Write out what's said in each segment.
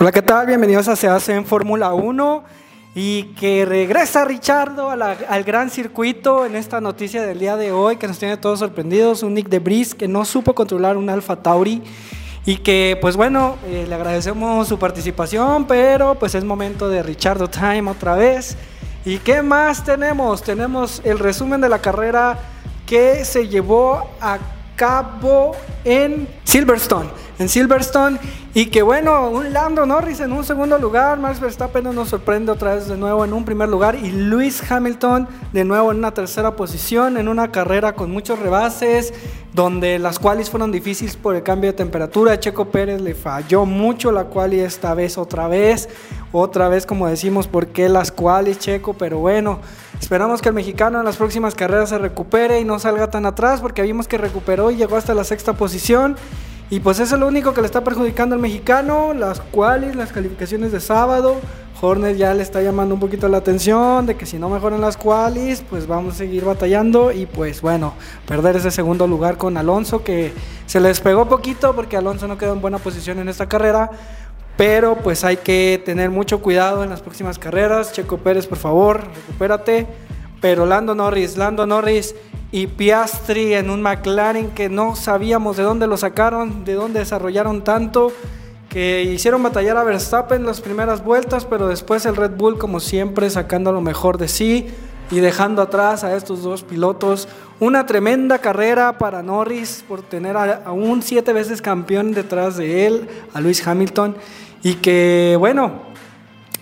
Hola, ¿qué tal? Bienvenidos a Se hace en Fórmula 1 y que regresa Richardo al gran circuito en esta noticia del día de hoy que nos tiene todos sorprendidos, un Nick de Bris que no supo controlar un Alfa Tauri y que pues bueno, eh, le agradecemos su participación, pero pues es momento de Richardo Time otra vez. ¿Y qué más tenemos? Tenemos el resumen de la carrera que se llevó a cabo en Silverstone. En Silverstone y que bueno, un Lando Norris en un segundo lugar, Max Verstappen nos sorprende otra vez de nuevo en un primer lugar y Lewis Hamilton de nuevo en una tercera posición, en una carrera con muchos rebases, donde las cuales fueron difíciles por el cambio de temperatura. Checo Pérez le falló mucho la quali esta vez otra vez, otra vez como decimos, ¿por qué las qualis Checo? Pero bueno, esperamos que el mexicano en las próximas carreras se recupere y no salga tan atrás, porque vimos que recuperó y llegó hasta la sexta posición. Y pues eso es lo único que le está perjudicando al mexicano, las cuales, las calificaciones de sábado. Hornet ya le está llamando un poquito la atención de que si no mejoran las qualis, pues vamos a seguir batallando y pues bueno, perder ese segundo lugar con Alonso que se le despegó poquito porque Alonso no quedó en buena posición en esta carrera, pero pues hay que tener mucho cuidado en las próximas carreras. Checo Pérez, por favor, recupérate. Pero Lando Norris, Lando Norris y Piastri en un McLaren que no sabíamos de dónde lo sacaron, de dónde desarrollaron tanto, que hicieron batallar a Verstappen las primeras vueltas, pero después el Red Bull como siempre sacando lo mejor de sí y dejando atrás a estos dos pilotos. Una tremenda carrera para Norris por tener a, un siete veces campeón detrás de él, a Luis Hamilton, y que bueno,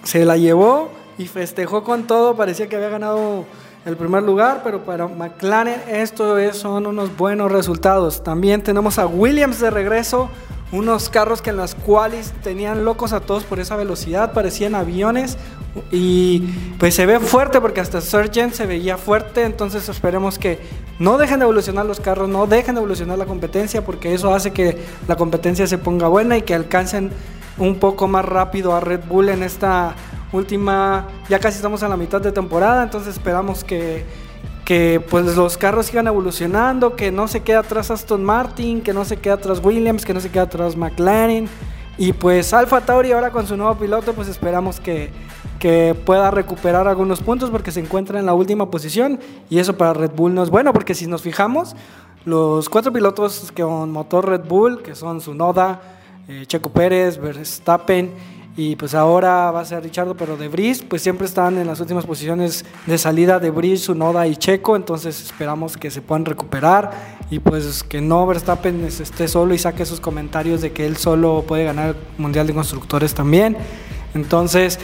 se la llevó y festejó con todo, parecía que había ganado el primer lugar, pero para McLaren esto es, son unos buenos resultados. También tenemos a Williams de regreso, unos carros que en las cuales tenían locos a todos por esa velocidad, parecían aviones y pues se ve fuerte porque hasta Sargent se veía fuerte, entonces esperemos que no dejen de evolucionar los carros, no dejen de evolucionar la competencia porque eso hace que la competencia se ponga buena y que alcancen un poco más rápido a Red Bull en esta última, ya casi estamos a la mitad de temporada, entonces esperamos que, que pues los carros sigan evolucionando, que no se quede atrás Aston Martin, que no se quede atrás Williams, que no se quede atrás McLaren. Y pues Alfa Tauri ahora con su nuevo piloto, pues esperamos que, que pueda recuperar algunos puntos porque se encuentra en la última posición. Y eso para Red Bull no es bueno porque si nos fijamos, los cuatro pilotos con motor Red Bull, que son Sunoda, eh, Checo Pérez, Verstappen y pues ahora va a ser Richardo, pero de Bris, pues siempre están en las últimas posiciones de salida de Bris, Sunoda y Checo, entonces esperamos que se puedan recuperar y pues que no Verstappen esté solo y saque sus comentarios de que él solo puede ganar el Mundial de Constructores también. Entonces,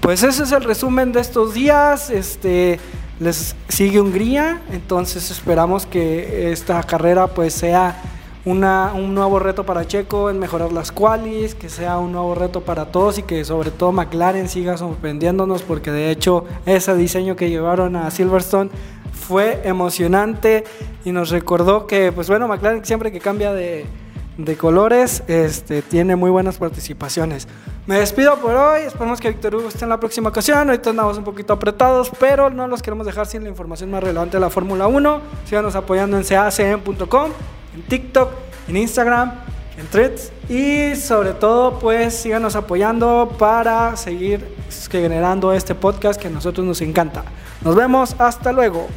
pues ese es el resumen de estos días. Este les sigue Hungría, entonces esperamos que esta carrera pues sea un nuevo reto para Checo en mejorar las qualis, que sea un nuevo reto para todos y que sobre todo McLaren siga sorprendiéndonos porque de hecho ese diseño que llevaron a Silverstone fue emocionante y nos recordó que pues bueno McLaren siempre que cambia de, de colores este, tiene muy buenas participaciones. Me despido por hoy, esperamos que Víctor Hugo esté en la próxima ocasión, ahorita andamos un poquito apretados, pero no los queremos dejar sin la información más relevante de la Fórmula 1, síganos apoyando en cacm.com en TikTok, en Instagram, en Threads y sobre todo pues síganos apoyando para seguir generando este podcast que a nosotros nos encanta. Nos vemos, hasta luego.